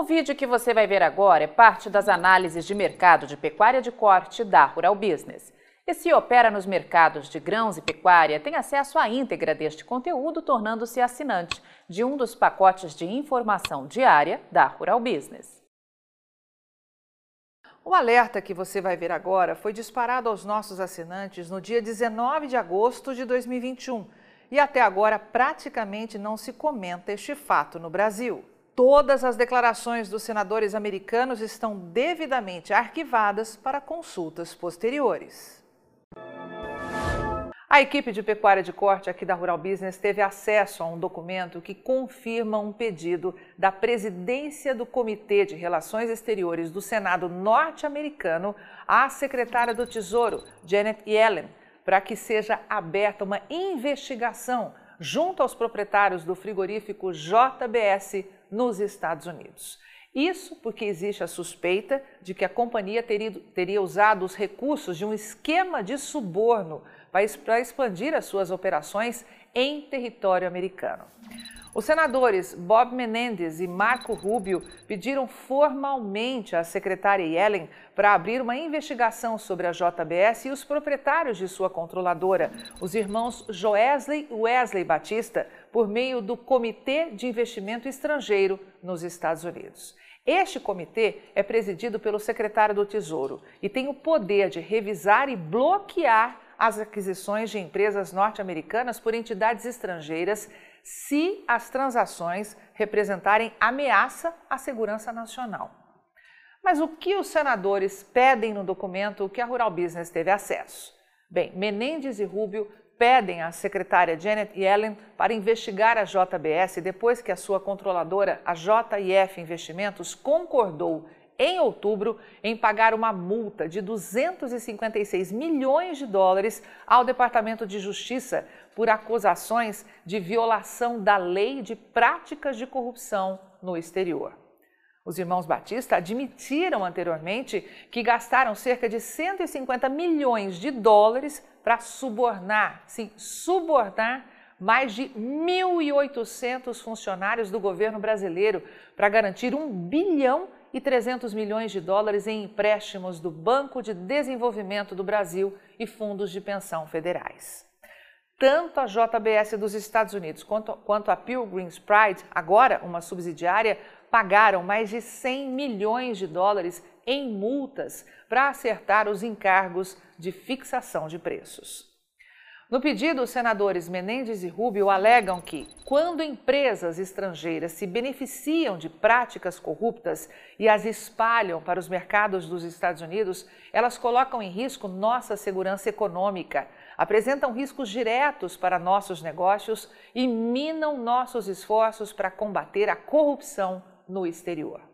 O vídeo que você vai ver agora é parte das análises de mercado de pecuária de corte da Rural Business. E se opera nos mercados de grãos e pecuária, tem acesso à íntegra deste conteúdo, tornando-se assinante de um dos pacotes de informação diária da Rural Business. O alerta que você vai ver agora foi disparado aos nossos assinantes no dia 19 de agosto de 2021 e até agora praticamente não se comenta este fato no Brasil. Todas as declarações dos senadores americanos estão devidamente arquivadas para consultas posteriores. A equipe de pecuária de corte aqui da Rural Business teve acesso a um documento que confirma um pedido da presidência do Comitê de Relações Exteriores do Senado norte-americano à secretária do Tesouro, Janet Yellen, para que seja aberta uma investigação junto aos proprietários do frigorífico JBS nos Estados Unidos. Isso porque existe a suspeita de que a companhia teria, usado os recursos de um esquema de suborno para expandir as suas operações em território americano. Os senadores Bob Menendez e Marco Rubio pediram formalmente à secretária Yellen para abrir uma investigação sobre a JBS e os proprietários de sua controladora, os irmãos Joesley e Wesley Batista, por meio do Comitê de Investimento Estrangeiro nos Estados Unidos. Este comitê é presidido pelo secretário do Tesouro e tem o poder de revisar e bloquear as aquisições de empresas norte-americanas por entidades estrangeiras se as transações representarem ameaça à segurança nacional. Mas o que os senadores pedem no documento que a Rural Business teve acesso? Bem, Menendez e Rubio pedem à secretária Janet Yellen para investigar a JBS depois que a sua controladora, a JIF Investimentos, concordou em outubro em pagar uma multa de 256 milhões de dólares ao Departamento de Justiça por acusações de violação da lei de práticas de corrupção no exterior. Os irmãos Batista admitiram anteriormente que gastaram cerca de 150 milhões de dólares para subornar, sim, subornar mais de 1.800 funcionários do governo brasileiro para garantir um bilhão e 300 milhões de dólares em empréstimos do Banco de Desenvolvimento do Brasil e fundos de pensão federais. Tanto a JBS dos Estados Unidos quanto, quanto a Pilgrim's Pride, agora uma subsidiária, pagaram mais de 100 milhões de dólares em multas para acertar os encargos de fixação de preços. No pedido, os senadores Menendez e Rubio alegam que, quando empresas estrangeiras se beneficiam de práticas corruptas e as espalham para os mercados dos Estados Unidos, elas colocam em risco nossa segurança econômica, apresentam riscos diretos para nossos negócios e minam nossos esforços para combater a corrupção no exterior.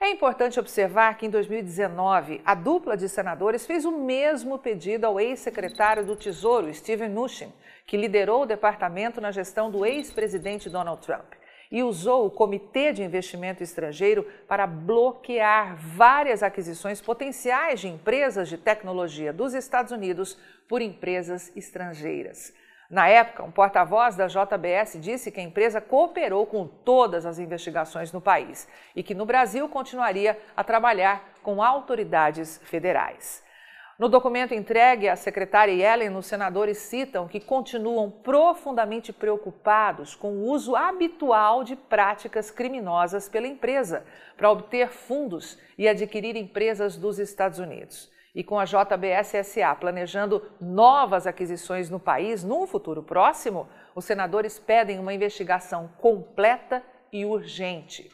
É importante observar que em 2019, a dupla de senadores fez o mesmo pedido ao ex-secretário do Tesouro, Steven Mnuchin, que liderou o departamento na gestão do ex-presidente Donald Trump, e usou o Comitê de Investimento Estrangeiro para bloquear várias aquisições potenciais de empresas de tecnologia dos Estados Unidos por empresas estrangeiras. Na época, um porta-voz da JBS disse que a empresa cooperou com todas as investigações no país e que no Brasil continuaria a trabalhar com autoridades federais. No documento entregue à secretária Yellen, os senadores citam que continuam profundamente preocupados com o uso habitual de práticas criminosas pela empresa para obter fundos e adquirir empresas dos Estados Unidos e com a JBS-SA planejando novas aquisições no país num futuro próximo, os senadores pedem uma investigação completa e urgente.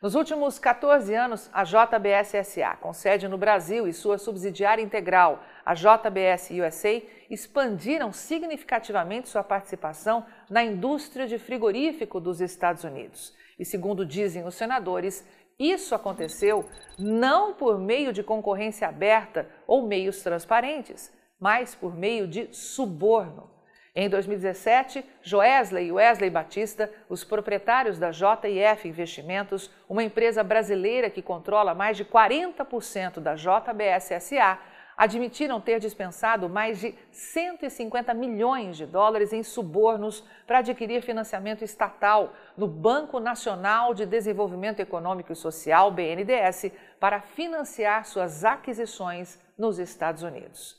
Nos últimos 14 anos, a JBS-SA, com sede no Brasil e sua subsidiária integral, a JBS USA, expandiram significativamente sua participação na indústria de frigorífico dos Estados Unidos. E, segundo dizem os senadores, isso aconteceu não por meio de concorrência aberta ou meios transparentes, mas por meio de suborno. Em 2017, Joesley e Wesley Batista, os proprietários da JIF Investimentos, uma empresa brasileira que controla mais de 40% da JBS SA, admitiram ter dispensado mais de 150 milhões de dólares em subornos para adquirir financiamento estatal no Banco Nacional de Desenvolvimento Econômico e Social, BNDES, para financiar suas aquisições nos Estados Unidos.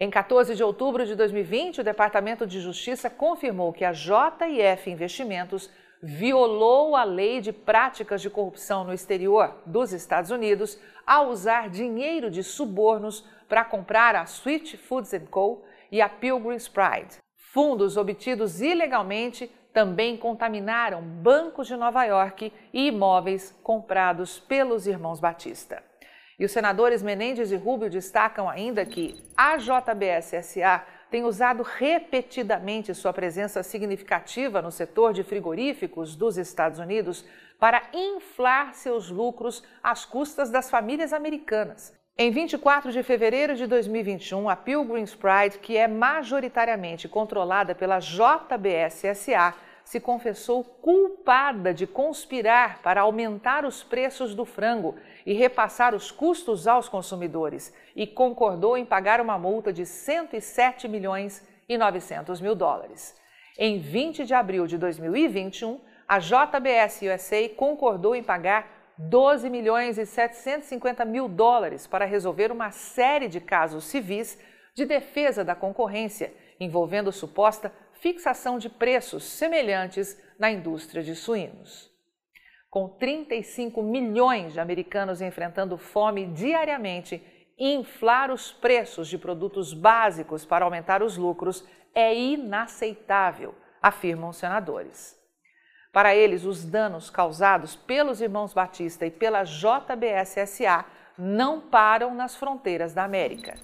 Em 14 de outubro de 2020, o Departamento de Justiça confirmou que a JF Investimentos violou a lei de práticas de corrupção no exterior dos Estados Unidos ao usar dinheiro de subornos para comprar a Sweet Foods Co. e a Pilgrim's Pride. Fundos obtidos ilegalmente também contaminaram bancos de Nova York e imóveis comprados pelos irmãos Batista. E os senadores Menendez e Rubio destacam ainda que a JBS-SA tem usado repetidamente sua presença significativa no setor de frigoríficos dos Estados Unidos para inflar seus lucros às custas das famílias americanas. Em 24 de fevereiro de 2021, a Pilgrim's Pride, que é majoritariamente controlada pela JBS-SA, se confessou culpada de conspirar para aumentar os preços do frango e repassar os custos aos consumidores e concordou em pagar uma multa de 107 milhões e 900 mil dólares. Em 20 de abril de 2021, a JBS USA concordou em pagar 12 milhões e 750 mil dólares para resolver uma série de casos civis de defesa da concorrência, envolvendo suposta fixação de preços semelhantes na indústria de suínos. Com 35 milhões de americanos enfrentando fome diariamente, inflar os preços de produtos básicos para aumentar os lucros é inaceitável, afirmam senadores. Para eles, os danos causados pelos irmãos Batista e pela JBSSA não param nas fronteiras da América.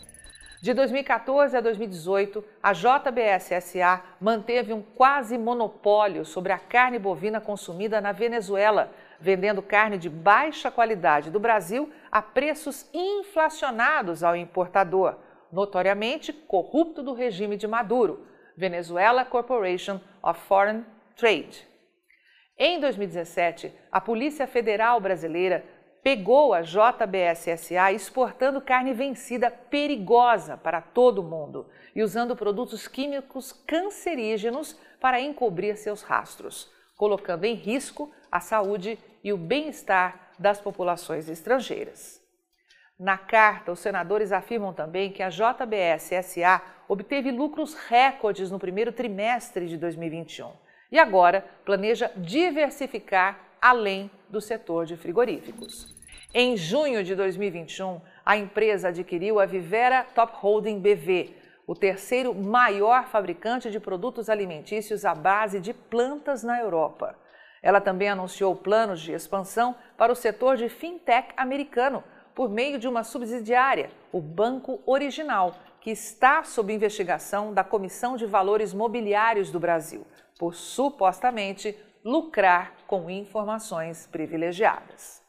De 2014 a 2018, a JBSSA manteve um quase monopólio sobre a carne bovina consumida na Venezuela, vendendo carne de baixa qualidade do Brasil a preços inflacionados ao importador, notoriamente corrupto do regime de Maduro, Venezuela Corporation of Foreign Trade. Em 2017, a Polícia Federal Brasileira pegou a JBSSA exportando carne vencida perigosa para todo o mundo e usando produtos químicos cancerígenos para encobrir seus rastros, colocando em risco a saúde e o bem-estar das populações estrangeiras. Na carta, os senadores afirmam também que a JBS-SA obteve lucros recordes no primeiro trimestre de 2021 e agora planeja diversificar além do setor de frigoríficos. Em junho de 2021, a empresa adquiriu a Vivera Top Holding BV, o terceiro maior fabricante de produtos alimentícios à base de plantas na Europa. Ela também anunciou planos de expansão para o setor de fintech americano por meio de uma subsidiária, o Banco Original, que está sob investigação da Comissão de Valores Mobiliários do Brasil por supostamente lucrar com informações privilegiadas.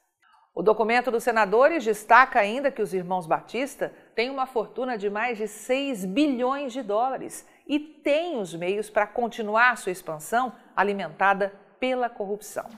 O documento dos senadores destaca ainda que os irmãos Batista têm uma fortuna de mais de 6 bilhões de dólares e têm os meios para continuar sua expansão alimentada pela corrupção.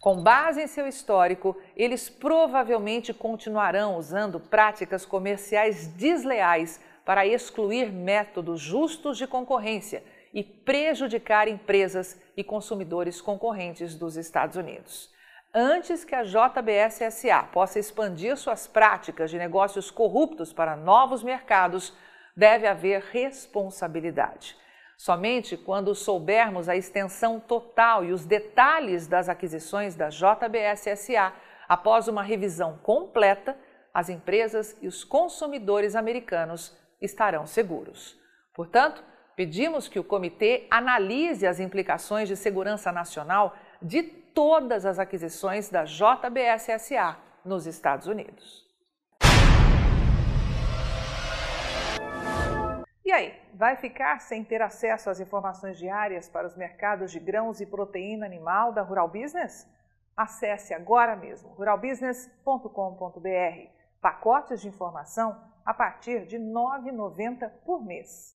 Com base em seu histórico, eles provavelmente continuarão usando práticas comerciais desleais para excluir métodos justos de concorrência e prejudicar empresas e consumidores concorrentes dos Estados Unidos. Antes que a JBS-SA possa expandir suas práticas de negócios corruptos para novos mercados, deve haver responsabilidade. Somente quando soubermos a extensão total e os detalhes das aquisições da JBS-SA, após uma revisão completa, as empresas e os consumidores americanos estarão seguros. Portanto, Pedimos que o comitê analise as implicações de segurança nacional de todas as aquisições da JBS-SA nos Estados Unidos. E aí, vai ficar sem ter acesso às informações diárias para os mercados de grãos e proteína animal da Rural Business? Acesse agora mesmo ruralbusiness.com.br. Pacotes de informação a partir de R$ 9,90 por mês.